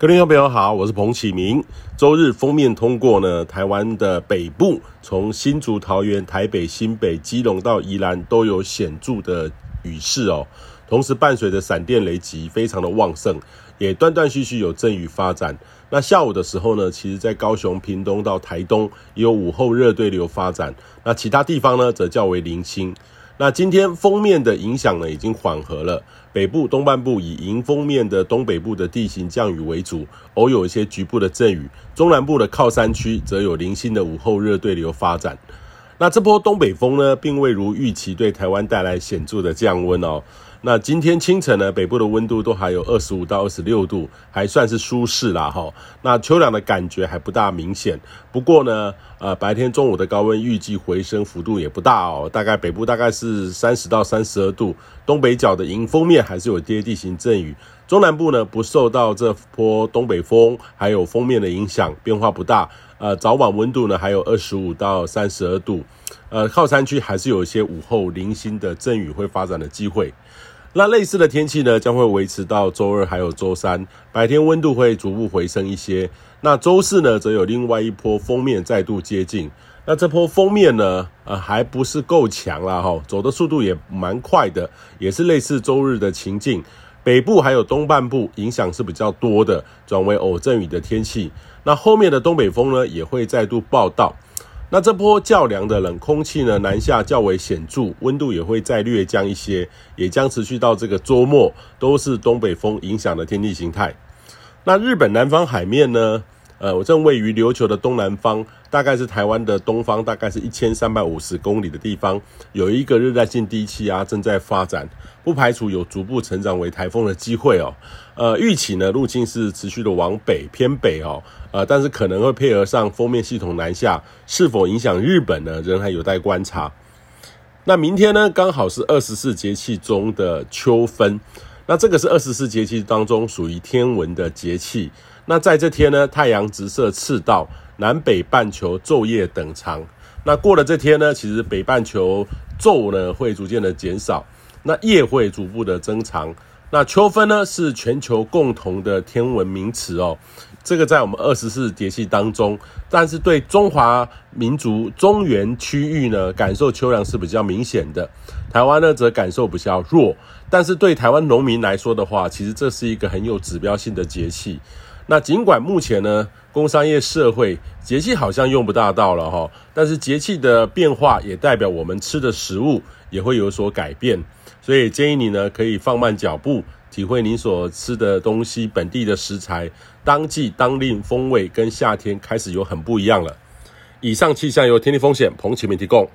各位朋友好，我是彭启明。周日封面通过呢，台湾的北部从新竹、桃园、台北、新北、基隆到宜兰都有显著的雨势哦。同时伴随着闪电雷击非常的旺盛，也断断续续有阵雨发展。那下午的时候呢，其实在高雄、屏东到台东也有午后热对流发展。那其他地方呢，则较为零星。那今天封面的影响呢，已经缓和了。北部东半部以迎风面的东北部的地形降雨为主，偶有一些局部的阵雨。中南部的靠山区则有零星的午后热对流发展。那这波东北风呢，并未如预期对台湾带来显著的降温哦。那今天清晨呢，北部的温度都还有二十五到二十六度，还算是舒适啦哈。那秋凉的感觉还不大明显。不过呢，呃，白天中午的高温预计回升幅度也不大哦，大概北部大概是三十到三十二度，东北角的迎风面还是有跌地形阵雨。中南部呢，不受到这波东北风还有风面的影响，变化不大。呃，早晚温度呢还有二十五到三十二度。呃，靠山区还是有一些午后零星的阵雨会发展的机会。那类似的天气呢，将会维持到周二还有周三，白天温度会逐步回升一些。那周四呢，则有另外一波锋面再度接近。那这波锋面呢，呃，还不是够强啦哈，走的速度也蛮快的，也是类似周日的情境。北部还有东半部影响是比较多的，转为偶阵雨的天气。那后面的东北风呢，也会再度报道。那这波较凉的冷空气呢，南下较为显著，温度也会再略降一些，也将持续到这个周末，都是东北风影响的天气形态。那日本南方海面呢？呃，我正位于琉球的东南方，大概是台湾的东方，大概是一千三百五十公里的地方，有一个热带性低气压正在发展，不排除有逐步成长为台风的机会哦。呃，预期呢，路径是持续的往北偏北哦，呃，但是可能会配合上锋面系统南下，是否影响日本呢？仍还有待观察。那明天呢，刚好是二十四节气中的秋分。那这个是二十四节气当中属于天文的节气。那在这天呢，太阳直射赤道，南北半球昼夜等长。那过了这天呢，其实北半球昼呢会逐渐的减少，那夜会逐步的增长。那秋分呢是全球共同的天文名词哦。这个在我们二十四节气当中，但是对中华民族中原区域呢，感受秋凉是比较明显的。台湾呢，则感受比较弱。但是对台湾农民来说的话，其实这是一个很有指标性的节气。那尽管目前呢，工商业社会节气好像用不大到了哈，但是节气的变化也代表我们吃的食物也会有所改变。所以建议你呢，可以放慢脚步。体会你所吃的东西，本地的食材，当季当令风味跟夏天开始有很不一样了。以上气象由天气风险彭启明提供。